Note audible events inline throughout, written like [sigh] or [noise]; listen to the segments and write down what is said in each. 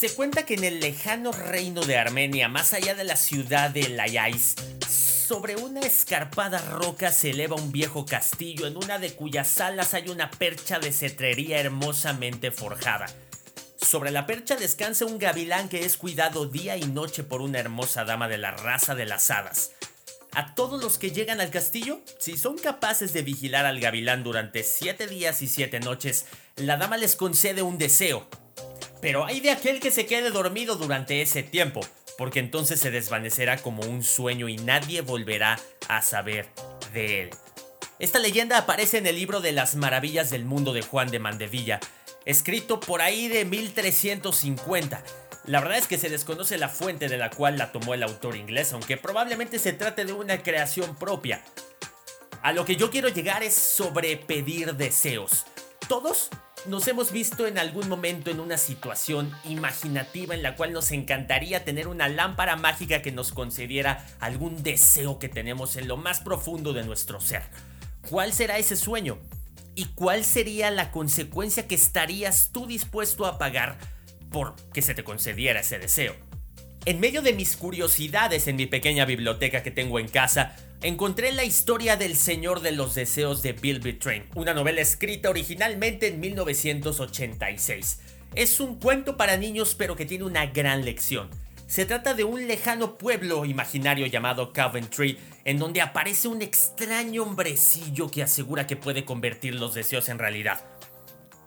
Se cuenta que en el lejano reino de Armenia, más allá de la ciudad de Layais, sobre una escarpada roca se eleva un viejo castillo en una de cuyas salas hay una percha de cetrería hermosamente forjada. Sobre la percha descansa un gavilán que es cuidado día y noche por una hermosa dama de la raza de las hadas. A todos los que llegan al castillo, si son capaces de vigilar al gavilán durante siete días y siete noches, la dama les concede un deseo. Pero hay de aquel que se quede dormido durante ese tiempo, porque entonces se desvanecerá como un sueño y nadie volverá a saber de él. Esta leyenda aparece en el libro de las maravillas del mundo de Juan de Mandevilla, escrito por ahí de 1350. La verdad es que se desconoce la fuente de la cual la tomó el autor inglés, aunque probablemente se trate de una creación propia. A lo que yo quiero llegar es sobre pedir deseos. Todos nos hemos visto en algún momento en una situación imaginativa en la cual nos encantaría tener una lámpara mágica que nos concediera algún deseo que tenemos en lo más profundo de nuestro ser. ¿Cuál será ese sueño? ¿Y cuál sería la consecuencia que estarías tú dispuesto a pagar por que se te concediera ese deseo? En medio de mis curiosidades en mi pequeña biblioteca que tengo en casa, encontré la historia del Señor de los Deseos de Bill Train, una novela escrita originalmente en 1986. Es un cuento para niños pero que tiene una gran lección. Se trata de un lejano pueblo imaginario llamado Coventry, en donde aparece un extraño hombrecillo que asegura que puede convertir los deseos en realidad.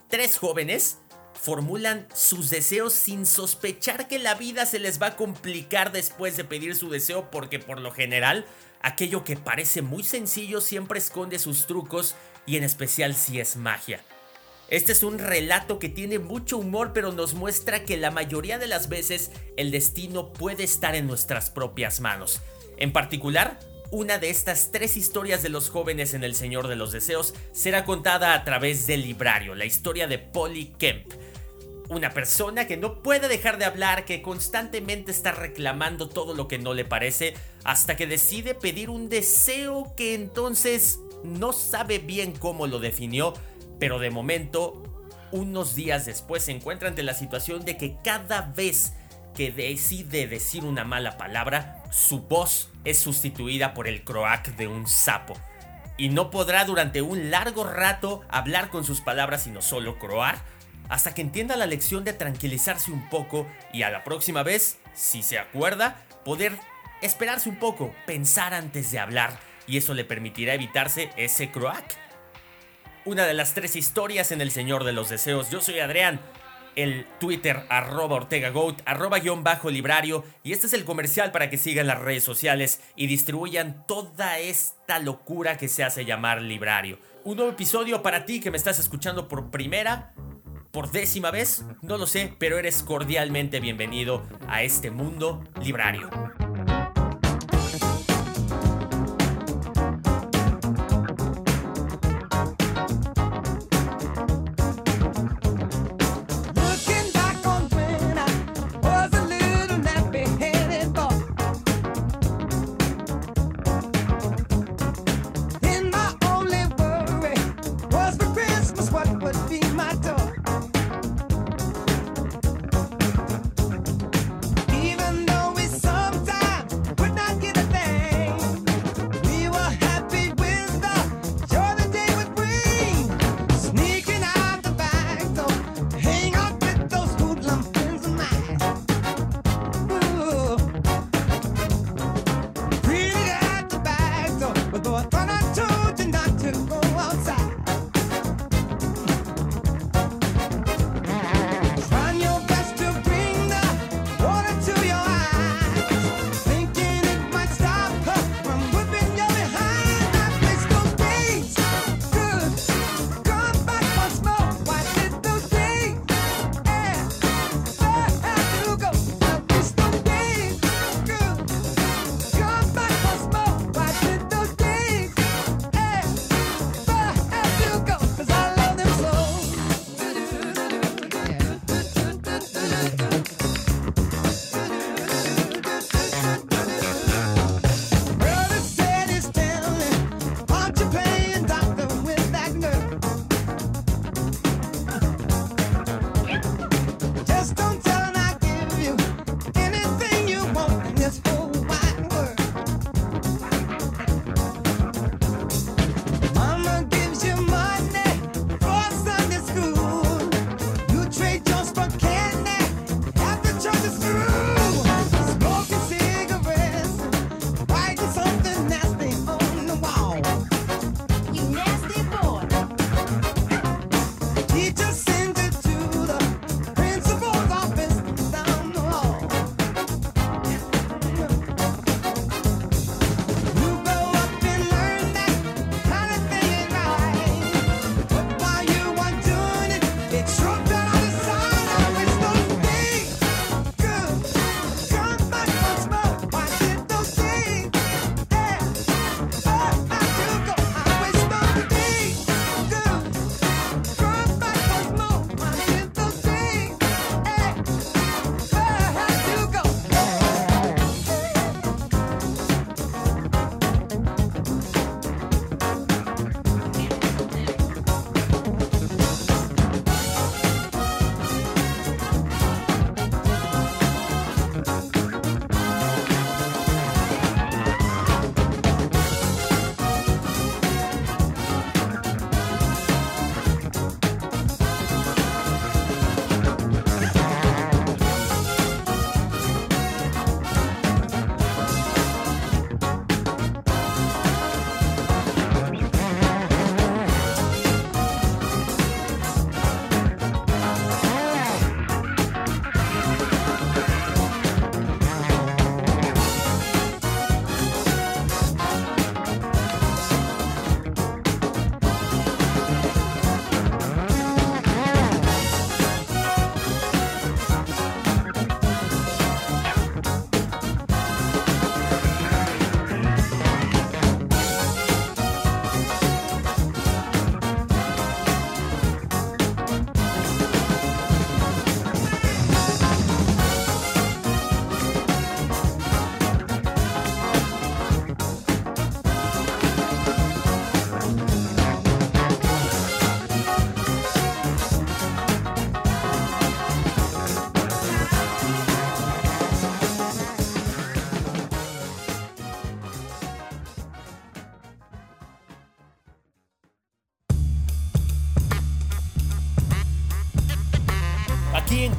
Tres jóvenes formulan sus deseos sin sospechar que la vida se les va a complicar después de pedir su deseo porque por lo general aquello que parece muy sencillo siempre esconde sus trucos y en especial si es magia. Este es un relato que tiene mucho humor pero nos muestra que la mayoría de las veces el destino puede estar en nuestras propias manos. En particular, una de estas tres historias de los jóvenes en El Señor de los Deseos será contada a través del librario, la historia de Polly Kemp, una persona que no puede dejar de hablar, que constantemente está reclamando todo lo que no le parece, hasta que decide pedir un deseo que entonces no sabe bien cómo lo definió, pero de momento, unos días después se encuentra ante la situación de que cada vez que decide decir una mala palabra, su voz es sustituida por el croak de un sapo. Y no podrá durante un largo rato hablar con sus palabras sino solo croar hasta que entienda la lección de tranquilizarse un poco y a la próxima vez, si se acuerda, poder esperarse un poco, pensar antes de hablar y eso le permitirá evitarse ese croak. Una de las tres historias en El Señor de los Deseos. Yo soy Adrián, el Twitter arroba Ortega Goat, arroba guion bajo librario y este es el comercial para que sigan las redes sociales y distribuyan toda esta locura que se hace llamar librario. Un nuevo episodio para ti que me estás escuchando por primera por décima vez, no lo sé, pero eres cordialmente bienvenido a este mundo librario.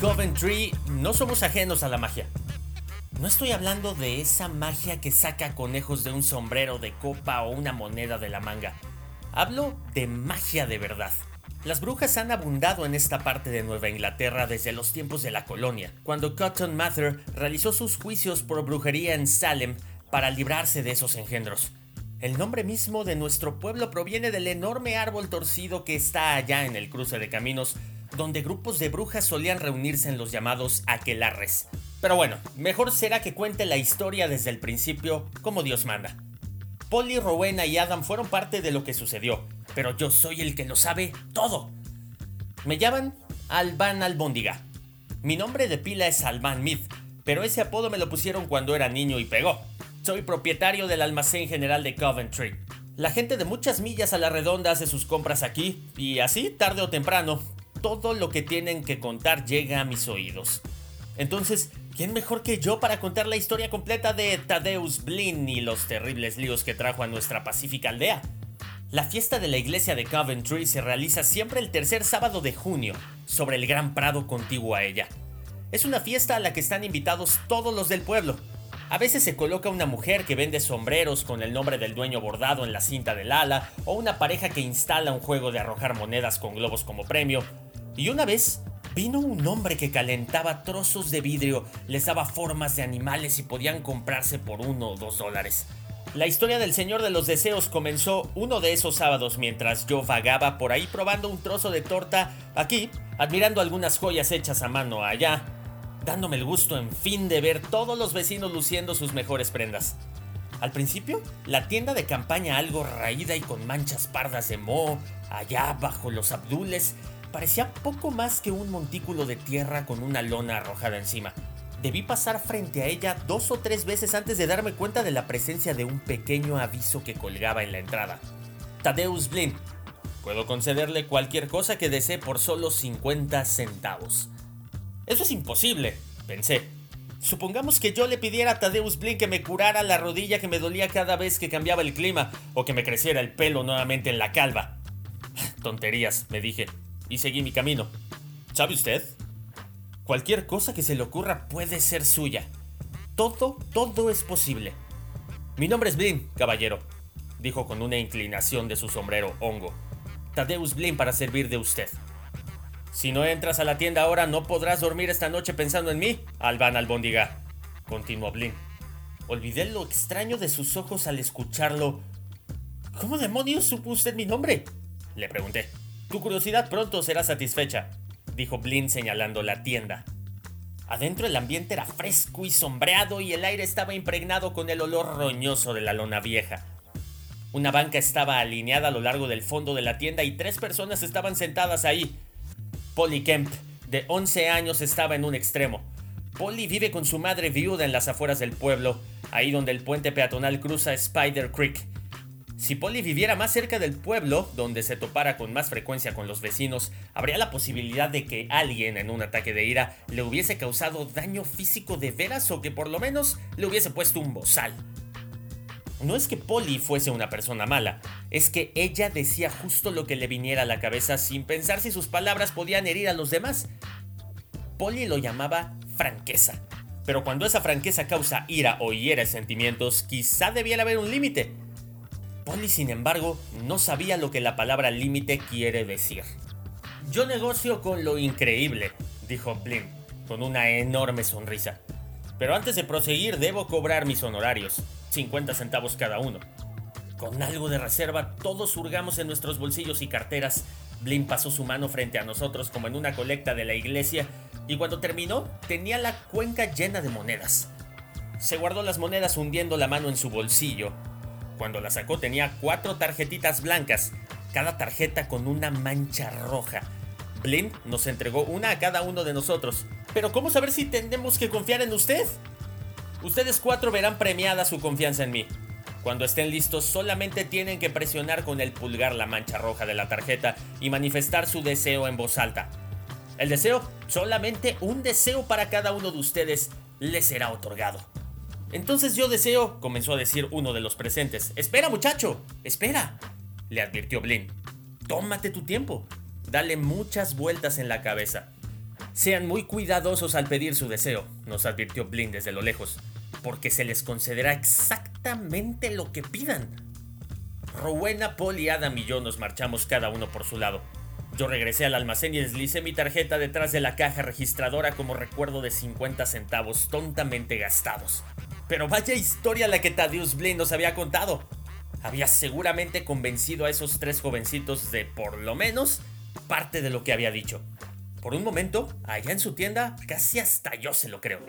Coventry no somos ajenos a la magia. No estoy hablando de esa magia que saca conejos de un sombrero de copa o una moneda de la manga. Hablo de magia de verdad. Las brujas han abundado en esta parte de Nueva Inglaterra desde los tiempos de la colonia, cuando Cotton Mather realizó sus juicios por brujería en Salem para librarse de esos engendros. El nombre mismo de nuestro pueblo proviene del enorme árbol torcido que está allá en el cruce de caminos, donde grupos de brujas solían reunirse en los llamados aquelarres. Pero bueno, mejor será que cuente la historia desde el principio como Dios manda. Polly, Rowena y Adam fueron parte de lo que sucedió, pero yo soy el que lo sabe todo. Me llaman Alban Albóndiga. Mi nombre de pila es Alban Myth, pero ese apodo me lo pusieron cuando era niño y pegó. Soy propietario del almacén general de Coventry. La gente de muchas millas a la redonda hace sus compras aquí y así, tarde o temprano, todo lo que tienen que contar llega a mis oídos. Entonces, ¿quién mejor que yo para contar la historia completa de Tadeus Blin y los terribles líos que trajo a nuestra pacífica aldea? La fiesta de la iglesia de Coventry se realiza siempre el tercer sábado de junio, sobre el gran prado contiguo a ella. Es una fiesta a la que están invitados todos los del pueblo, a veces se coloca una mujer que vende sombreros con el nombre del dueño bordado en la cinta del ala, o una pareja que instala un juego de arrojar monedas con globos como premio. Y una vez vino un hombre que calentaba trozos de vidrio, les daba formas de animales y podían comprarse por uno o dos dólares. La historia del Señor de los Deseos comenzó uno de esos sábados mientras yo vagaba por ahí probando un trozo de torta aquí, admirando algunas joyas hechas a mano allá, dándome el gusto en fin de ver todos los vecinos luciendo sus mejores prendas. Al principio, la tienda de campaña algo raída y con manchas pardas de moho, allá bajo los abdules, parecía poco más que un montículo de tierra con una lona arrojada encima. Debí pasar frente a ella dos o tres veces antes de darme cuenta de la presencia de un pequeño aviso que colgaba en la entrada. Tadeus Blin. Puedo concederle cualquier cosa que desee por solo 50 centavos. Eso es imposible, pensé. Supongamos que yo le pidiera a Tadeus Blin que me curara la rodilla que me dolía cada vez que cambiaba el clima o que me creciera el pelo nuevamente en la calva. [laughs] Tonterías, me dije, y seguí mi camino. ¿Sabe usted? Cualquier cosa que se le ocurra puede ser suya. Todo, todo es posible. Mi nombre es Blin, caballero, dijo con una inclinación de su sombrero hongo. Tadeus Blin para servir de usted. Si no entras a la tienda ahora, no podrás dormir esta noche pensando en mí, Alban Albóndiga, continuó Blin. Olvidé lo extraño de sus ojos al escucharlo. ¿Cómo demonios supo usted mi nombre? Le pregunté. Tu curiosidad pronto será satisfecha, dijo Blin señalando la tienda. Adentro el ambiente era fresco y sombreado y el aire estaba impregnado con el olor roñoso de la lona vieja. Una banca estaba alineada a lo largo del fondo de la tienda y tres personas estaban sentadas ahí, Polly Kemp, de 11 años, estaba en un extremo. Polly vive con su madre viuda en las afueras del pueblo, ahí donde el puente peatonal cruza Spider Creek. Si Polly viviera más cerca del pueblo, donde se topara con más frecuencia con los vecinos, habría la posibilidad de que alguien en un ataque de ira le hubiese causado daño físico de veras o que por lo menos le hubiese puesto un bozal. No es que Polly fuese una persona mala, es que ella decía justo lo que le viniera a la cabeza sin pensar si sus palabras podían herir a los demás. Polly lo llamaba franqueza, pero cuando esa franqueza causa ira o hiere sentimientos, quizá debiera haber un límite. Polly, sin embargo, no sabía lo que la palabra límite quiere decir. Yo negocio con lo increíble, dijo Blin, con una enorme sonrisa. Pero antes de proseguir debo cobrar mis honorarios. 50 centavos cada uno. Con algo de reserva, todos hurgamos en nuestros bolsillos y carteras. Blin pasó su mano frente a nosotros como en una colecta de la iglesia y cuando terminó tenía la cuenca llena de monedas. Se guardó las monedas hundiendo la mano en su bolsillo. Cuando la sacó tenía cuatro tarjetitas blancas, cada tarjeta con una mancha roja. Blin nos entregó una a cada uno de nosotros. Pero ¿cómo saber si tenemos que confiar en usted? Ustedes cuatro verán premiada su confianza en mí. Cuando estén listos solamente tienen que presionar con el pulgar la mancha roja de la tarjeta y manifestar su deseo en voz alta. El deseo, solamente un deseo para cada uno de ustedes, le será otorgado. Entonces yo deseo, comenzó a decir uno de los presentes. Espera muchacho, espera, le advirtió Blin. Tómate tu tiempo, dale muchas vueltas en la cabeza. Sean muy cuidadosos al pedir su deseo, nos advirtió Blin desde lo lejos, porque se les concederá exactamente lo que pidan. Rowena, Paul Adam y yo nos marchamos cada uno por su lado. Yo regresé al almacén y deslicé mi tarjeta detrás de la caja registradora como recuerdo de 50 centavos tontamente gastados. Pero vaya historia la que Thaddeus Blaine nos había contado. Había seguramente convencido a esos tres jovencitos de, por lo menos, parte de lo que había dicho. Por un momento, allá en su tienda, casi hasta yo se lo creo.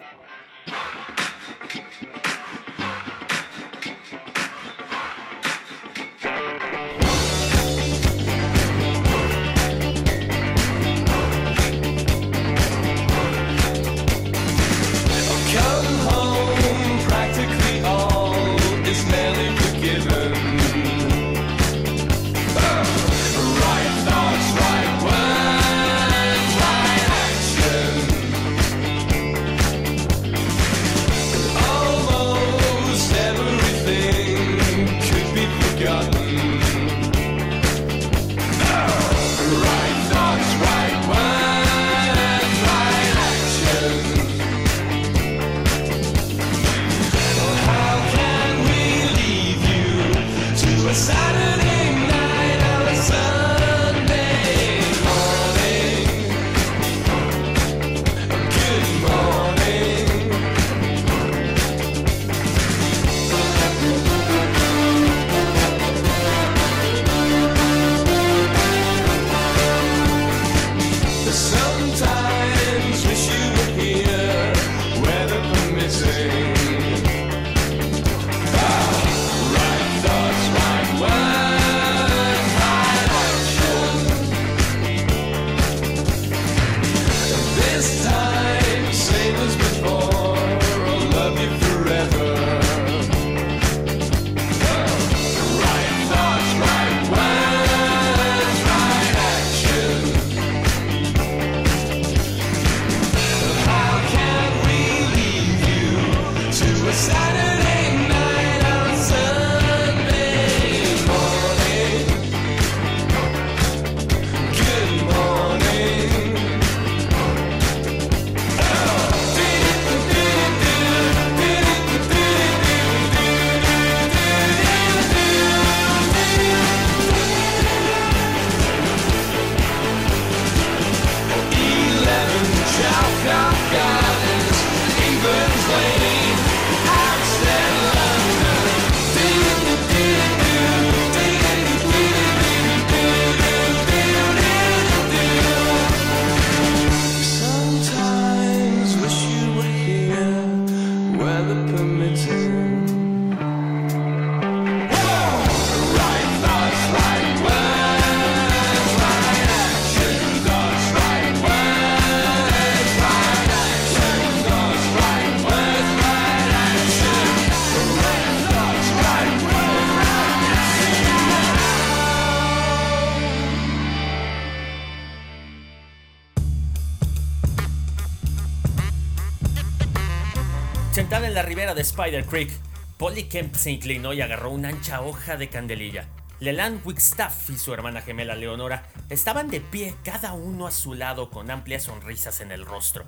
Spider Creek, Polly Kemp se inclinó y agarró una ancha hoja de candelilla. Leland Wigstaff y su hermana gemela Leonora estaban de pie cada uno a su lado con amplias sonrisas en el rostro.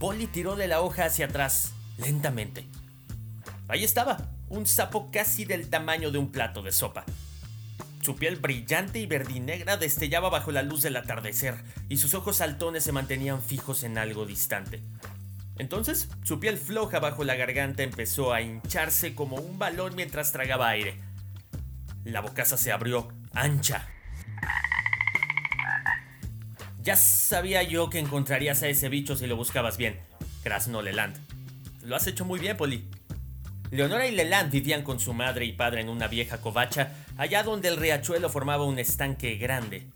Polly tiró de la hoja hacia atrás, lentamente. Ahí estaba, un sapo casi del tamaño de un plato de sopa. Su piel brillante y verdinegra destellaba bajo la luz del atardecer, y sus ojos saltones se mantenían fijos en algo distante. Entonces, su piel floja bajo la garganta empezó a hincharse como un balón mientras tragaba aire. La bocaza se abrió, ancha. Ya sabía yo que encontrarías a ese bicho si lo buscabas bien, graznó Leland. Lo has hecho muy bien, Polly. Leonora y Leland vivían con su madre y padre en una vieja covacha, allá donde el riachuelo formaba un estanque grande.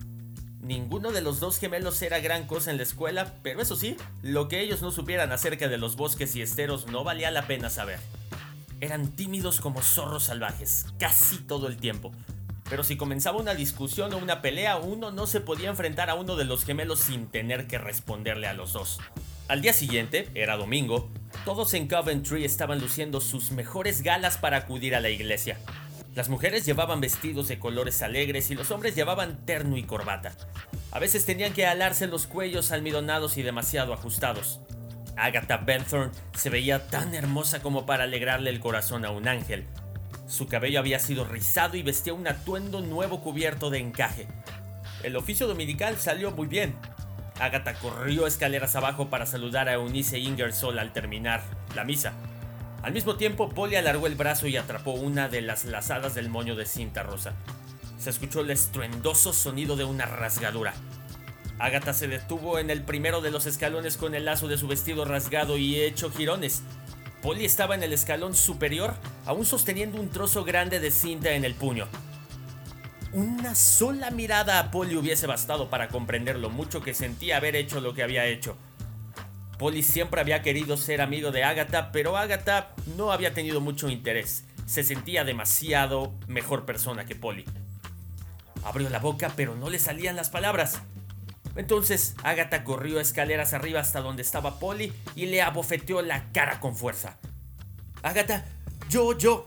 Ninguno de los dos gemelos era gran cosa en la escuela, pero eso sí, lo que ellos no supieran acerca de los bosques y esteros no valía la pena saber. Eran tímidos como zorros salvajes, casi todo el tiempo. Pero si comenzaba una discusión o una pelea, uno no se podía enfrentar a uno de los gemelos sin tener que responderle a los dos. Al día siguiente, era domingo, todos en Coventry estaban luciendo sus mejores galas para acudir a la iglesia. Las mujeres llevaban vestidos de colores alegres y los hombres llevaban terno y corbata. A veces tenían que alarse los cuellos almidonados y demasiado ajustados. Agatha Benthorn se veía tan hermosa como para alegrarle el corazón a un ángel. Su cabello había sido rizado y vestía un atuendo nuevo cubierto de encaje. El oficio dominical salió muy bien. Agatha corrió escaleras abajo para saludar a Eunice Ingersoll al terminar la misa. Al mismo tiempo, Polly alargó el brazo y atrapó una de las lazadas del moño de cinta rosa. Se escuchó el estruendoso sonido de una rasgadura. Agatha se detuvo en el primero de los escalones con el lazo de su vestido rasgado y hecho jirones. Polly estaba en el escalón superior, aún sosteniendo un trozo grande de cinta en el puño. Una sola mirada a Polly hubiese bastado para comprender lo mucho que sentía haber hecho lo que había hecho. Polly siempre había querido ser amigo de Agatha, pero Agatha no había tenido mucho interés. Se sentía demasiado mejor persona que Polly. Abrió la boca, pero no le salían las palabras. Entonces Agatha corrió escaleras arriba hasta donde estaba Polly y le abofeteó la cara con fuerza. Agatha, yo, yo.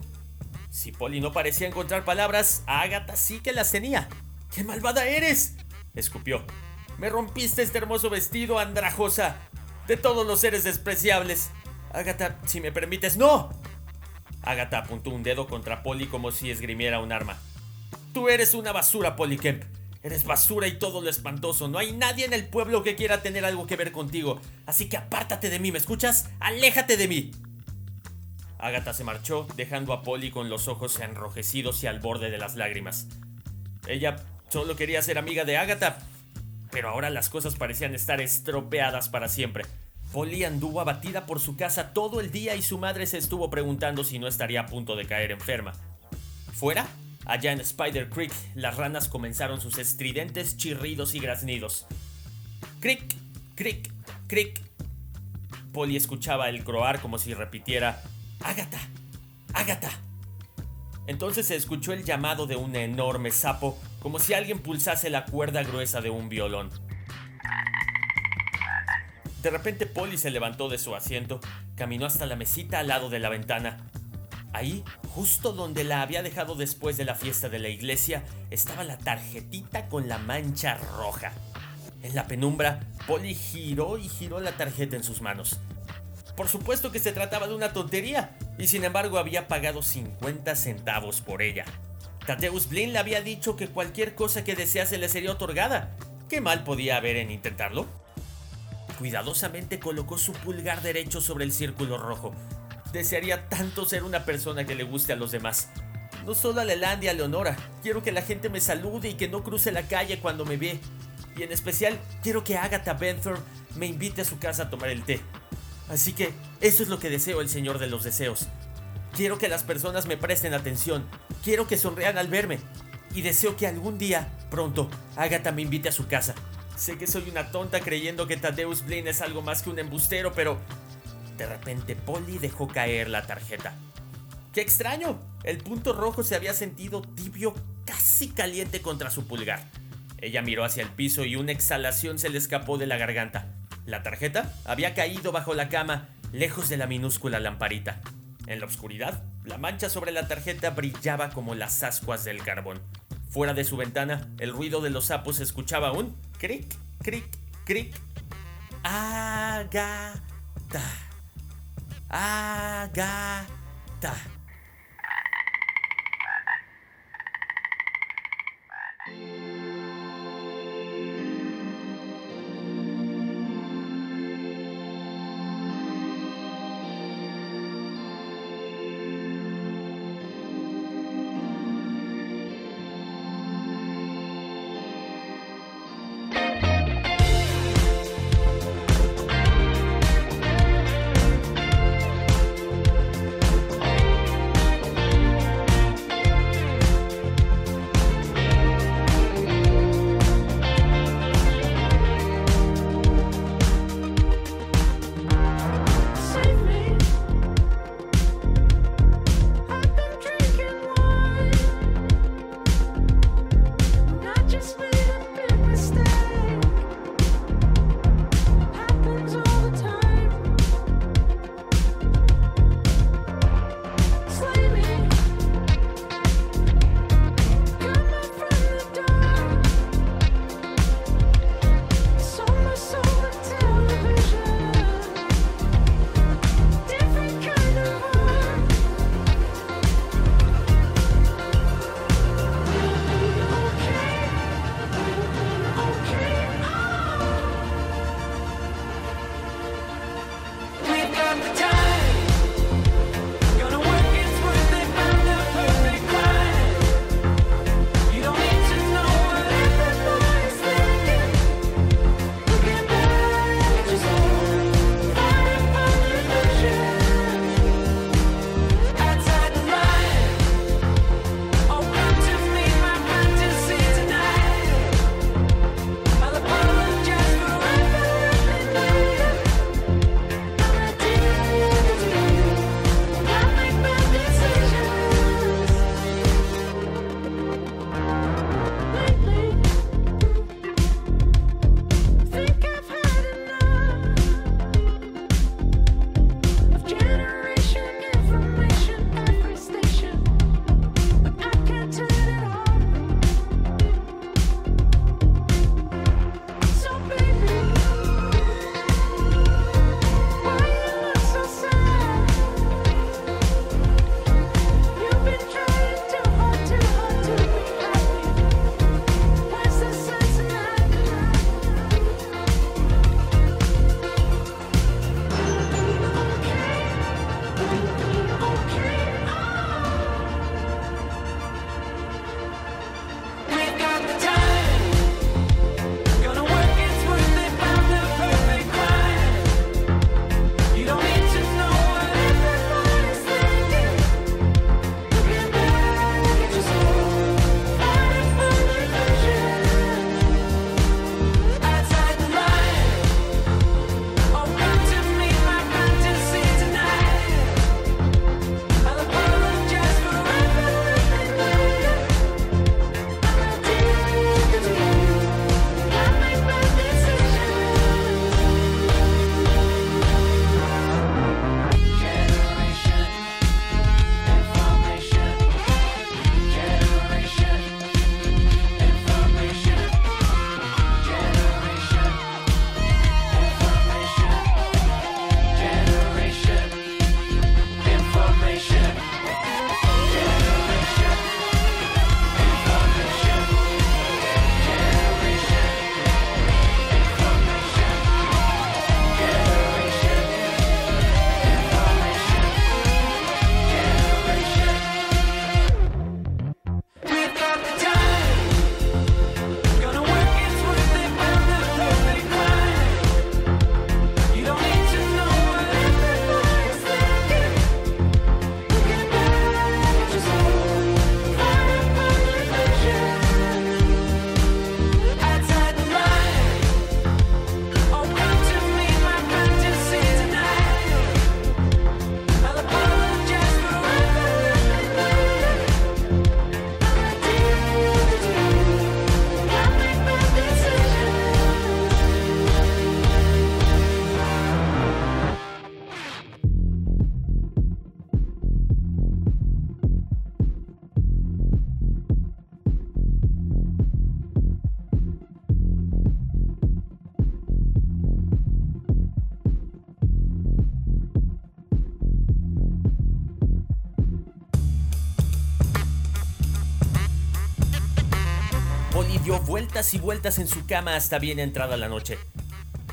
Si Polly no parecía encontrar palabras, Agatha sí que las tenía. ¡Qué malvada eres! escupió. Me rompiste este hermoso vestido, andrajosa de todos los seres despreciables. Agatha, si me permites, ¡no! Agatha apuntó un dedo contra Polly como si esgrimiera un arma. Tú eres una basura, Polly Kemp. Eres basura y todo lo espantoso. No hay nadie en el pueblo que quiera tener algo que ver contigo. Así que apártate de mí, ¿me escuchas? ¡Aléjate de mí! Agatha se marchó, dejando a Polly con los ojos enrojecidos y al borde de las lágrimas. Ella solo quería ser amiga de Agatha, pero ahora las cosas parecían estar estropeadas para siempre. Polly anduvo abatida por su casa todo el día y su madre se estuvo preguntando si no estaría a punto de caer enferma. Fuera, allá en Spider Creek, las ranas comenzaron sus estridentes chirridos y graznidos. Crick, crick, crick. Polly escuchaba el croar como si repitiera: Ágata, Ágata. Entonces se escuchó el llamado de un enorme sapo, como si alguien pulsase la cuerda gruesa de un violón. De repente Polly se levantó de su asiento, caminó hasta la mesita al lado de la ventana. Ahí, justo donde la había dejado después de la fiesta de la iglesia, estaba la tarjetita con la mancha roja. En la penumbra, Polly giró y giró la tarjeta en sus manos. Por supuesto que se trataba de una tontería, y sin embargo había pagado 50 centavos por ella. Tateus Blin le había dicho que cualquier cosa que desease le sería otorgada. ¿Qué mal podía haber en intentarlo? Cuidadosamente colocó su pulgar derecho sobre el círculo rojo. Desearía tanto ser una persona que le guste a los demás. No solo a Leland y a Leonora. Quiero que la gente me salude y que no cruce la calle cuando me ve. Y en especial, quiero que Agatha Benthorn me invite a su casa a tomar el té. Así que eso es lo que deseo el Señor de los Deseos. Quiero que las personas me presten atención. Quiero que sonrean al verme. Y deseo que algún día, pronto, Agatha me invite a su casa. Sé que soy una tonta creyendo que Tadeus Blaine es algo más que un embustero, pero... De repente Polly dejó caer la tarjeta. ¡Qué extraño! El punto rojo se había sentido tibio, casi caliente contra su pulgar. Ella miró hacia el piso y una exhalación se le escapó de la garganta. La tarjeta había caído bajo la cama, lejos de la minúscula lamparita. En la oscuridad, la mancha sobre la tarjeta brillaba como las ascuas del carbón. Fuera de su ventana, el ruido de los sapos escuchaba un cric, cric, cric. Agata. Agata. En su cama hasta bien entrada la noche.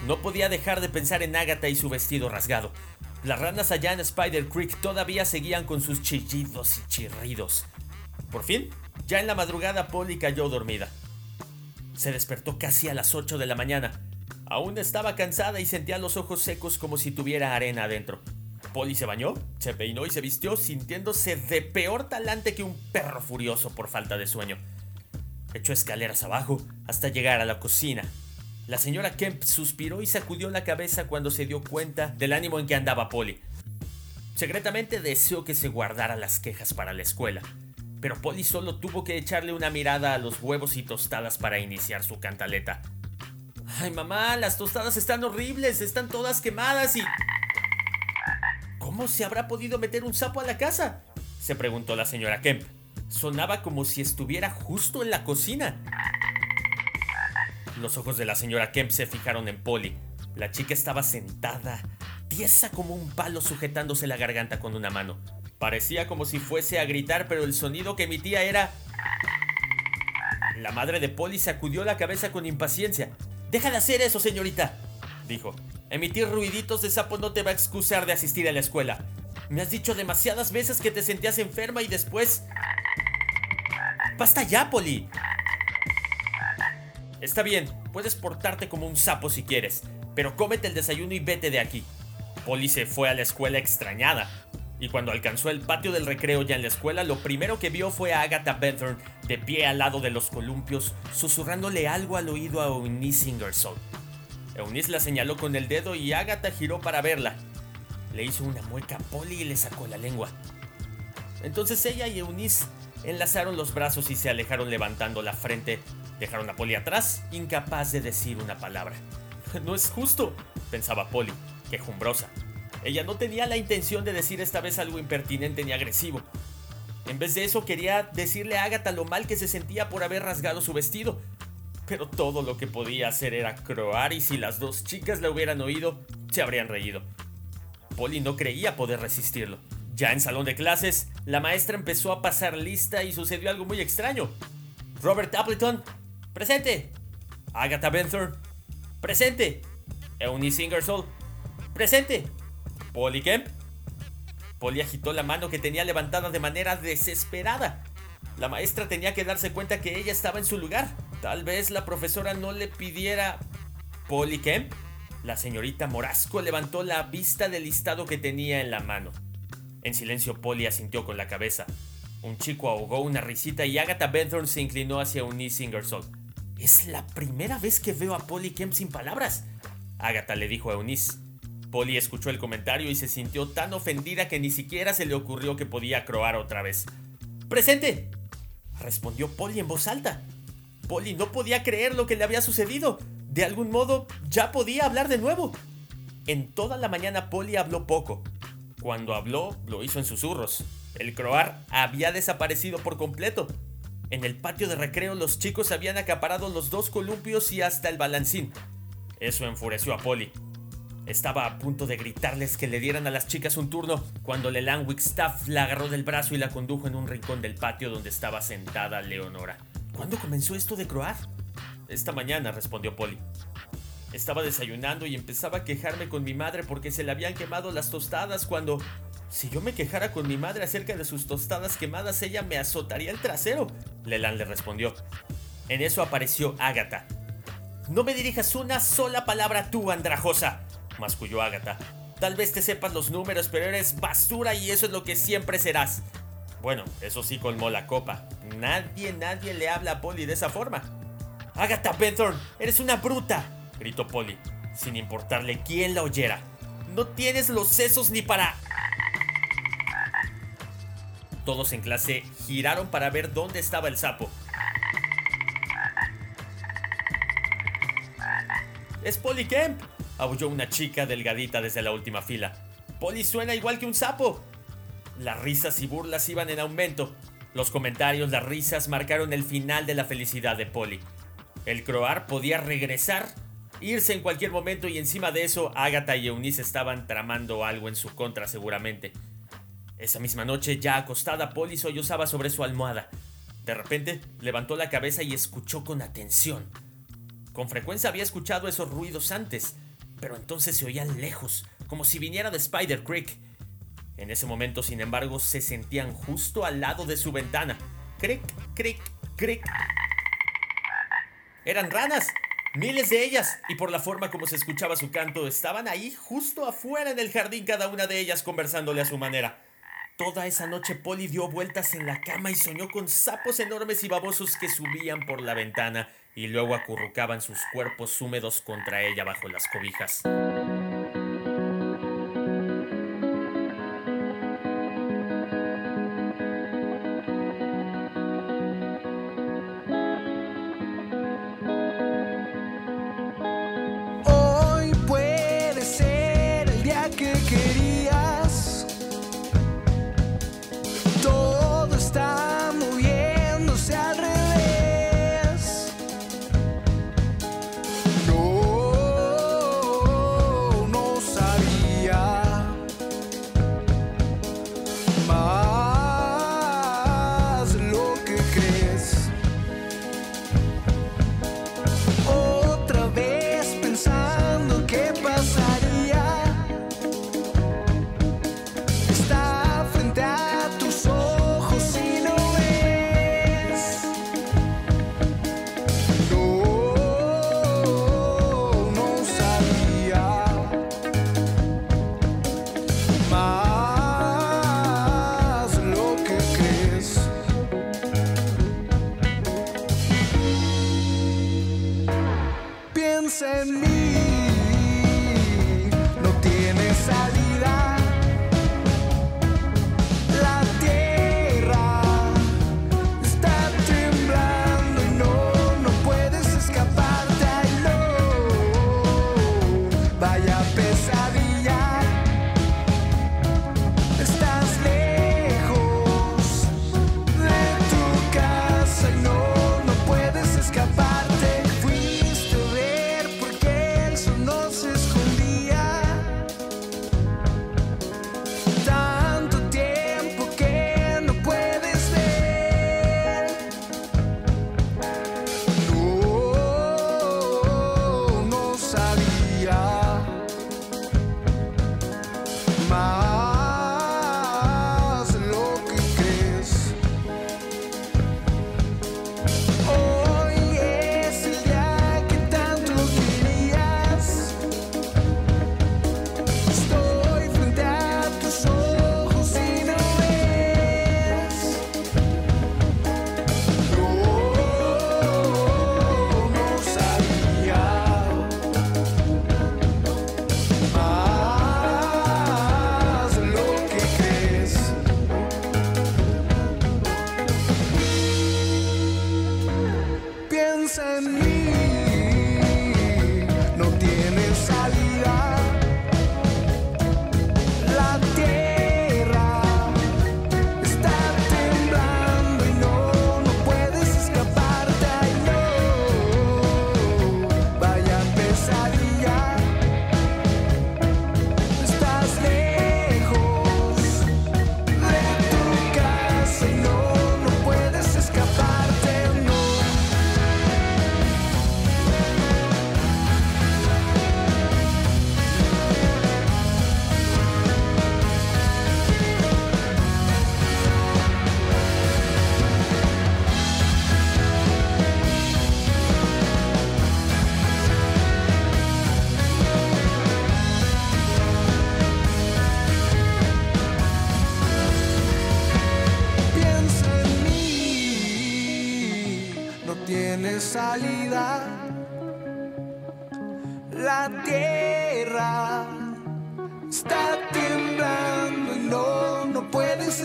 No podía dejar de pensar en Agatha y su vestido rasgado. Las ranas allá en Spider Creek todavía seguían con sus chillidos y chirridos. Por fin, ya en la madrugada Polly cayó dormida. Se despertó casi a las 8 de la mañana. Aún estaba cansada y sentía los ojos secos como si tuviera arena adentro. Polly se bañó, se peinó y se vistió sintiéndose de peor talante que un perro furioso por falta de sueño. Echó escaleras abajo hasta llegar a la cocina. La señora Kemp suspiró y sacudió la cabeza cuando se dio cuenta del ánimo en que andaba Polly. Secretamente deseó que se guardara las quejas para la escuela, pero Polly solo tuvo que echarle una mirada a los huevos y tostadas para iniciar su cantaleta. Ay, mamá, las tostadas están horribles, están todas quemadas y... ¿Cómo se habrá podido meter un sapo a la casa? se preguntó la señora Kemp. Sonaba como si estuviera justo en la cocina. Los ojos de la señora Kemp se fijaron en Polly. La chica estaba sentada, tiesa como un palo sujetándose la garganta con una mano. Parecía como si fuese a gritar, pero el sonido que emitía era... La madre de Polly sacudió la cabeza con impaciencia. Deja de hacer eso, señorita, dijo. Emitir ruiditos de sapo no te va a excusar de asistir a la escuela. Me has dicho demasiadas veces que te sentías enferma y después... ¡Basta ya, Polly! Está bien, puedes portarte como un sapo si quieres, pero cómete el desayuno y vete de aquí. Polly se fue a la escuela extrañada, y cuando alcanzó el patio del recreo ya en la escuela, lo primero que vio fue a Agatha Benthorn de pie al lado de los columpios, susurrándole algo al oído a Eunice Ingersoll. Eunice la señaló con el dedo y Agatha giró para verla. Le hizo una mueca a Polly y le sacó la lengua. Entonces ella y Eunice enlazaron los brazos y se alejaron levantando la frente. Dejaron a Polly atrás, incapaz de decir una palabra. [laughs] No es justo, pensaba Polly, quejumbrosa. Ella no tenía la intención de decir esta vez algo impertinente ni agresivo. En vez de eso quería decirle a Agatha lo mal que se sentía por haber rasgado su vestido. Pero todo lo que podía hacer era croar y si las dos chicas la hubieran oído, se habrían reído. Polly no creía poder resistirlo. Ya en salón de clases, la maestra empezó a pasar lista y sucedió algo muy extraño. Robert Appleton, presente. Agatha Benthorn, presente. Eunice Ingersoll, presente. Polly Kemp. Polly agitó la mano que tenía levantada de manera desesperada. La maestra tenía que darse cuenta que ella estaba en su lugar. Tal vez la profesora no le pidiera... Polly Kemp. La señorita Morasco levantó la vista del listado que tenía en la mano. En silencio, Polly asintió con la cabeza. Un chico ahogó una risita y Agatha Benthorn se inclinó hacia Eunice Ingersoll. Es la primera vez que veo a Polly Kemp sin palabras. Agatha le dijo a Eunice. Polly escuchó el comentario y se sintió tan ofendida que ni siquiera se le ocurrió que podía croar otra vez. ¡Presente! respondió Polly en voz alta. Polly no podía creer lo que le había sucedido. De algún modo, ya podía hablar de nuevo. En toda la mañana Polly habló poco, cuando habló, lo hizo en susurros. El croar había desaparecido por completo. En el patio de recreo los chicos habían acaparado los dos columpios y hasta el balancín. Eso enfureció a Polly. Estaba a punto de gritarles que le dieran a las chicas un turno cuando Leland Wigstaff la agarró del brazo y la condujo en un rincón del patio donde estaba sentada Leonora. ¿Cuándo comenzó esto de croar? Esta mañana, respondió Polly. Estaba desayunando y empezaba a quejarme con mi madre porque se le habían quemado las tostadas cuando... Si yo me quejara con mi madre acerca de sus tostadas quemadas, ella me azotaría el trasero. Leland le respondió. En eso apareció Ágata. No me dirijas una sola palabra tú, andrajosa, masculló Ágata. Tal vez te sepas los números, pero eres basura y eso es lo que siempre serás. Bueno, eso sí colmó la copa. Nadie, nadie le habla a Polly de esa forma. Agatha Benthorn, eres una bruta gritó Polly, sin importarle quién la oyera. No tienes los sesos ni para... Todos en clase giraron para ver dónde estaba el sapo. ¡Es Polly Kemp! aulló una chica delgadita desde la última fila. Polly suena igual que un sapo. Las risas y burlas iban en aumento. Los comentarios, las risas marcaron el final de la felicidad de Polly. El croar podía regresar irse en cualquier momento y encima de eso Agatha y Eunice estaban tramando algo en su contra seguramente. Esa misma noche, ya acostada, Polly sollozaba sobre su almohada. De repente levantó la cabeza y escuchó con atención. Con frecuencia había escuchado esos ruidos antes, pero entonces se oían lejos, como si viniera de Spider Creek. En ese momento, sin embargo, se sentían justo al lado de su ventana. Crick, crick, crick. Eran ranas, miles de ellas, y por la forma como se escuchaba su canto, estaban ahí justo afuera en el jardín cada una de ellas conversándole a su manera. Toda esa noche Polly dio vueltas en la cama y soñó con sapos enormes y babosos que subían por la ventana y luego acurrucaban sus cuerpos húmedos contra ella bajo las cobijas.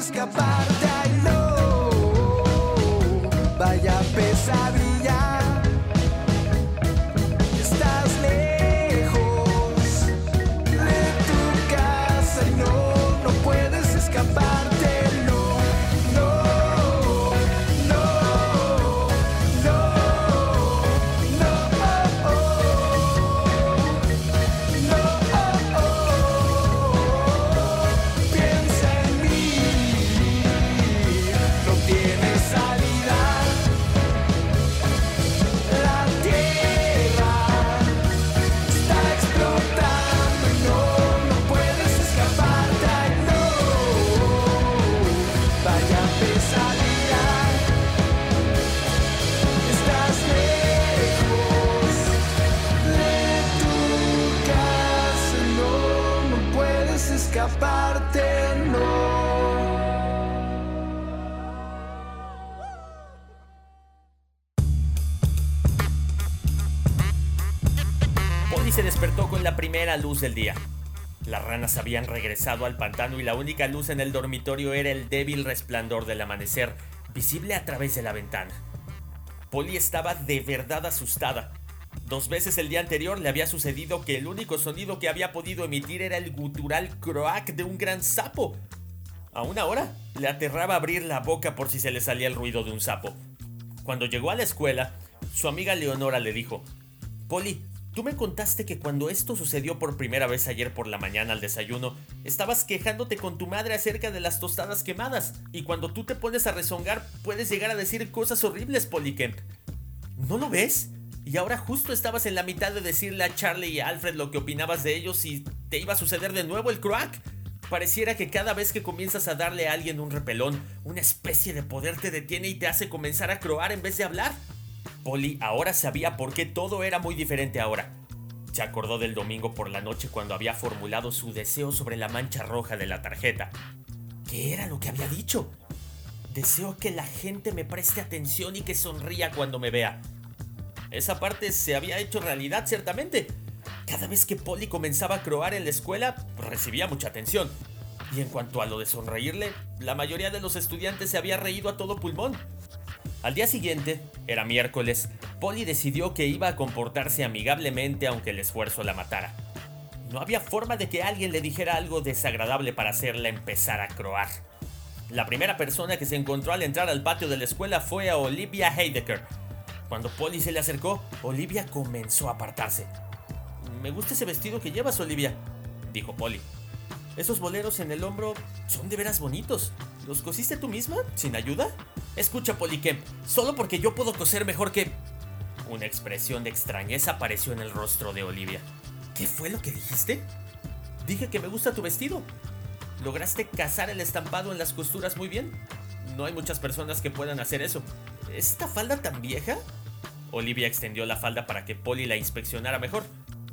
Tiene primera luz del día. Las ranas habían regresado al pantano y la única luz en el dormitorio era el débil resplandor del amanecer, visible a través de la ventana. Polly estaba de verdad asustada. Dos veces el día anterior le había sucedido que el único sonido que había podido emitir era el gutural croak de un gran sapo. Aún ahora le aterraba abrir la boca por si se le salía el ruido de un sapo. Cuando llegó a la escuela, su amiga Leonora le dijo, Polly, Tú me contaste que cuando esto sucedió por primera vez ayer por la mañana al desayuno, estabas quejándote con tu madre acerca de las tostadas quemadas, y cuando tú te pones a rezongar puedes llegar a decir cosas horribles, Polykemp. ¿No lo ves? Y ahora justo estabas en la mitad de decirle a Charlie y a Alfred lo que opinabas de ellos y te iba a suceder de nuevo el croak. Pareciera que cada vez que comienzas a darle a alguien un repelón, una especie de poder te detiene y te hace comenzar a croar en vez de hablar. Polly ahora sabía por qué todo era muy diferente ahora. Se acordó del domingo por la noche cuando había formulado su deseo sobre la mancha roja de la tarjeta. ¿Qué era lo que había dicho? Deseo que la gente me preste atención y que sonría cuando me vea. Esa parte se había hecho realidad ciertamente. Cada vez que Polly comenzaba a croar en la escuela, recibía mucha atención. Y en cuanto a lo de sonreírle, la mayoría de los estudiantes se había reído a todo pulmón. Al día siguiente, era miércoles, Polly decidió que iba a comportarse amigablemente aunque el esfuerzo la matara. No había forma de que alguien le dijera algo desagradable para hacerla empezar a croar. La primera persona que se encontró al entrar al patio de la escuela fue a Olivia Heidecker. Cuando Polly se le acercó, Olivia comenzó a apartarse. Me gusta ese vestido que llevas, Olivia, dijo Polly. Esos boleros en el hombro son de veras bonitos. ¿Los cosiste tú misma? ¿Sin ayuda? Escucha, Polikem, solo porque yo puedo coser mejor que... Una expresión de extrañeza apareció en el rostro de Olivia. ¿Qué fue lo que dijiste? Dije que me gusta tu vestido. Lograste cazar el estampado en las costuras muy bien. No hay muchas personas que puedan hacer eso. ¿Esta falda tan vieja? Olivia extendió la falda para que Polly la inspeccionara mejor.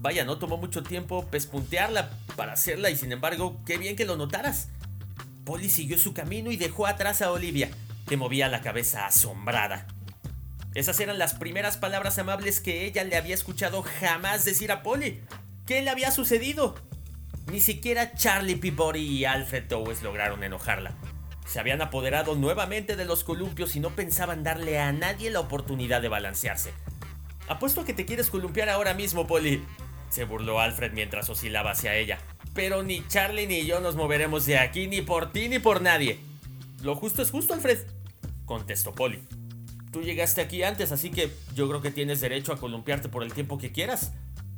Vaya, no tomó mucho tiempo pespuntearla para hacerla y sin embargo, qué bien que lo notaras. Polly siguió su camino y dejó atrás a Olivia, que movía la cabeza asombrada. Esas eran las primeras palabras amables que ella le había escuchado jamás decir a Polly. ¿Qué le había sucedido? Ni siquiera Charlie Peabody y Alfred Dowes lograron enojarla. Se habían apoderado nuevamente de los columpios y no pensaban darle a nadie la oportunidad de balancearse. Apuesto a que te quieres columpiar ahora mismo, Polly. Se burló Alfred mientras oscilaba hacia ella. Pero ni Charlie ni yo nos moveremos de aquí ni por ti ni por nadie. Lo justo es justo, Alfred, contestó Polly. Tú llegaste aquí antes, así que yo creo que tienes derecho a columpiarte por el tiempo que quieras.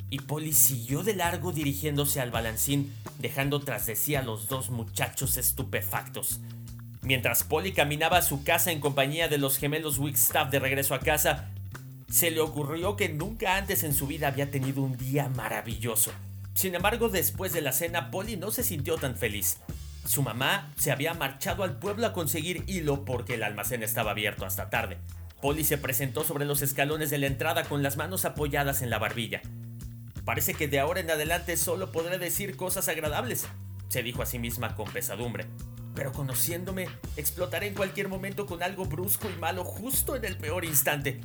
Y Polly siguió de largo dirigiéndose al balancín, dejando tras de sí a los dos muchachos estupefactos. Mientras Polly caminaba a su casa en compañía de los gemelos Wigstaff de regreso a casa, se le ocurrió que nunca antes en su vida había tenido un día maravilloso. Sin embargo, después de la cena, Polly no se sintió tan feliz. Su mamá se había marchado al pueblo a conseguir hilo porque el almacén estaba abierto hasta tarde. Polly se presentó sobre los escalones de la entrada con las manos apoyadas en la barbilla. Parece que de ahora en adelante solo podré decir cosas agradables, se dijo a sí misma con pesadumbre. Pero conociéndome, explotaré en cualquier momento con algo brusco y malo justo en el peor instante.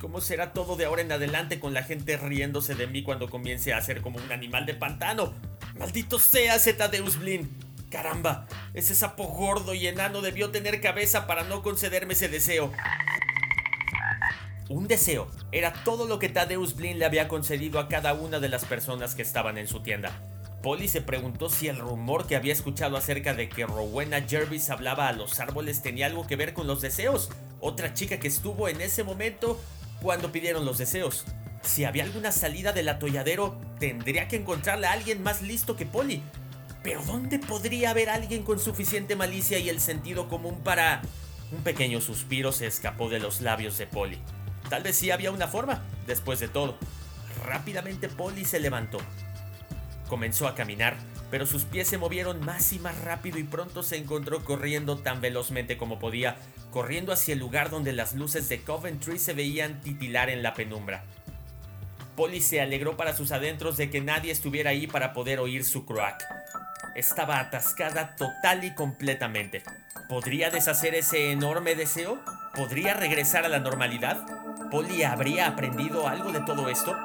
¿Cómo será todo de ahora en adelante con la gente riéndose de mí cuando comience a ser como un animal de pantano? ¡Maldito sea Zetadeus Blin! ¡Caramba! Ese sapo gordo y enano debió tener cabeza para no concederme ese deseo. Un deseo era todo lo que Tadeus Blin le había concedido a cada una de las personas que estaban en su tienda. Polly se preguntó si el rumor que había escuchado acerca de que Rowena Jervis hablaba a los árboles tenía algo que ver con los deseos, otra chica que estuvo en ese momento cuando pidieron los deseos. Si había alguna salida del atolladero, tendría que encontrarle a alguien más listo que Polly. Pero ¿dónde podría haber alguien con suficiente malicia y el sentido común para... Un pequeño suspiro se escapó de los labios de Polly. Tal vez sí había una forma, después de todo. Rápidamente Polly se levantó. Comenzó a caminar, pero sus pies se movieron más y más rápido y pronto se encontró corriendo tan velozmente como podía, corriendo hacia el lugar donde las luces de Coventry se veían titilar en la penumbra. Polly se alegró para sus adentros de que nadie estuviera ahí para poder oír su crack. Estaba atascada total y completamente. ¿Podría deshacer ese enorme deseo? ¿Podría regresar a la normalidad? ¿Polly habría aprendido algo de todo esto?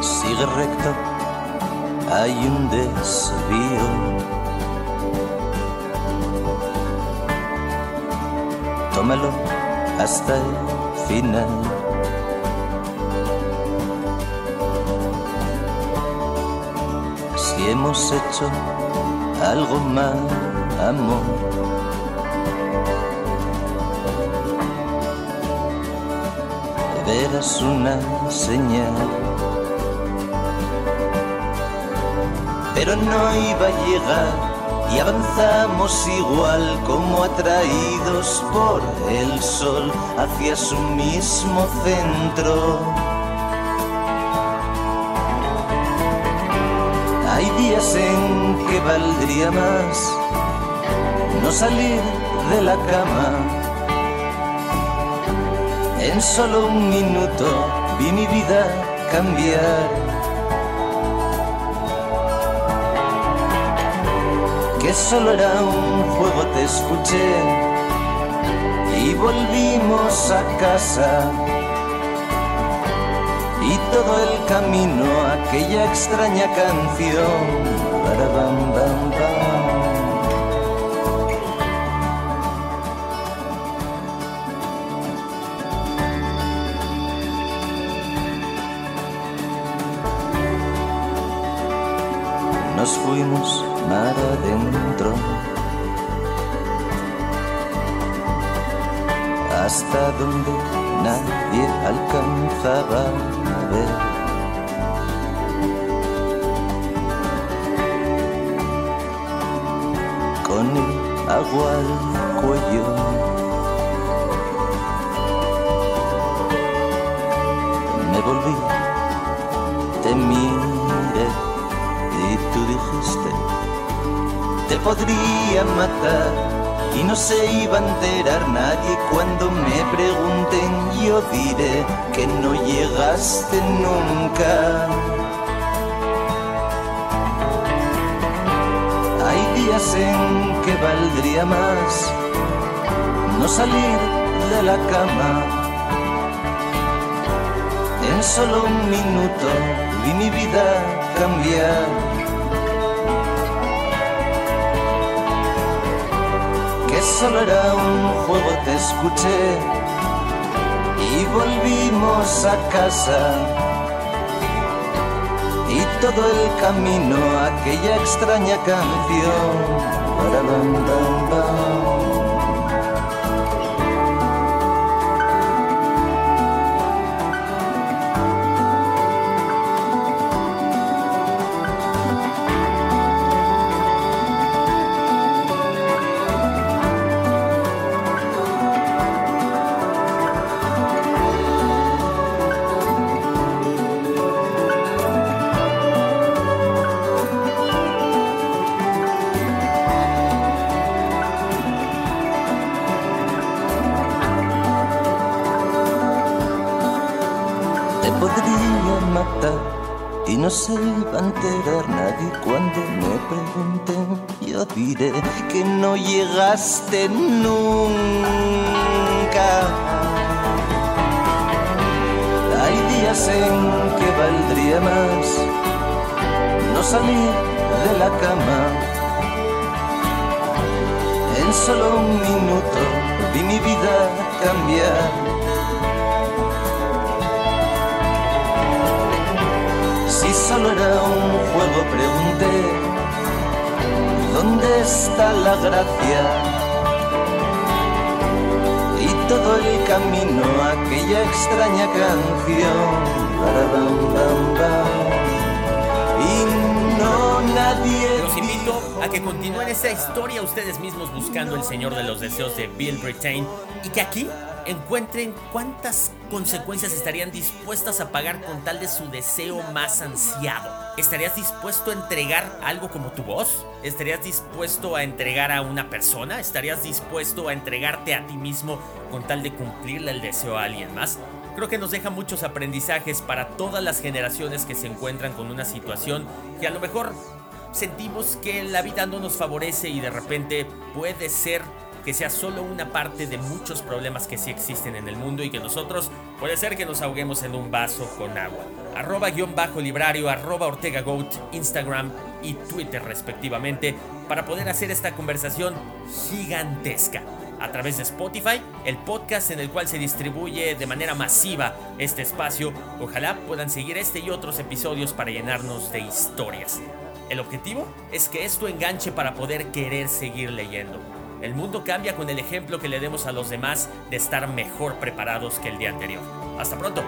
Sigue recto, hay un desvío. Tómalo hasta el final. hemos hecho algo mal, amor. Verás una señal. Pero no iba a llegar y avanzamos igual como atraídos por el sol hacia su mismo centro. Hay días en que valdría más no salir de la cama. En solo un minuto vi mi vida cambiar. Que solo era un juego, te escuché y volvimos a casa y todo el camino aquella extraña canción. Para bam. Nos fuimos mar adentro hasta donde nadie alcanzaba con el agua al cuello. Me volví, te podría matar y no se iba a enterar nadie cuando me pregunten yo diré que no llegaste nunca. Hay días en que valdría más no salir de la cama. En solo un minuto vi mi vida cambiar solo era un juego, te escuché y volvimos a casa. Y todo el camino, aquella extraña canción. Llegaste nunca. Hay días en que valdría más no salir de la cama. En solo un minuto vi mi vida cambiar Si solo era un juego, pregunté, ¿dónde está la gracia? Y todo el camino, aquella extraña canción. Y no nadie. Los invito a que continúen esa historia ustedes mismos buscando el Señor de los Deseos de Bill Brittain y que aquí encuentren cuántas consecuencias estarían dispuestas a pagar con tal de su deseo más ansiado. ¿Estarías dispuesto a entregar algo como tu voz? ¿Estarías dispuesto a entregar a una persona? ¿Estarías dispuesto a entregarte a ti mismo con tal de cumplirle el deseo a alguien más? Creo que nos deja muchos aprendizajes para todas las generaciones que se encuentran con una situación que a lo mejor sentimos que la vida no nos favorece y de repente puede ser que sea solo una parte de muchos problemas que sí existen en el mundo y que nosotros puede ser que nos ahoguemos en un vaso con agua. Arroba guion bajo librario, arroba Ortega Goat, Instagram y Twitter respectivamente para poder hacer esta conversación gigantesca a través de Spotify, el podcast en el cual se distribuye de manera masiva este espacio. Ojalá puedan seguir este y otros episodios para llenarnos de historias. El objetivo es que esto enganche para poder querer seguir leyendo. El mundo cambia con el ejemplo que le demos a los demás de estar mejor preparados que el día anterior. Hasta pronto.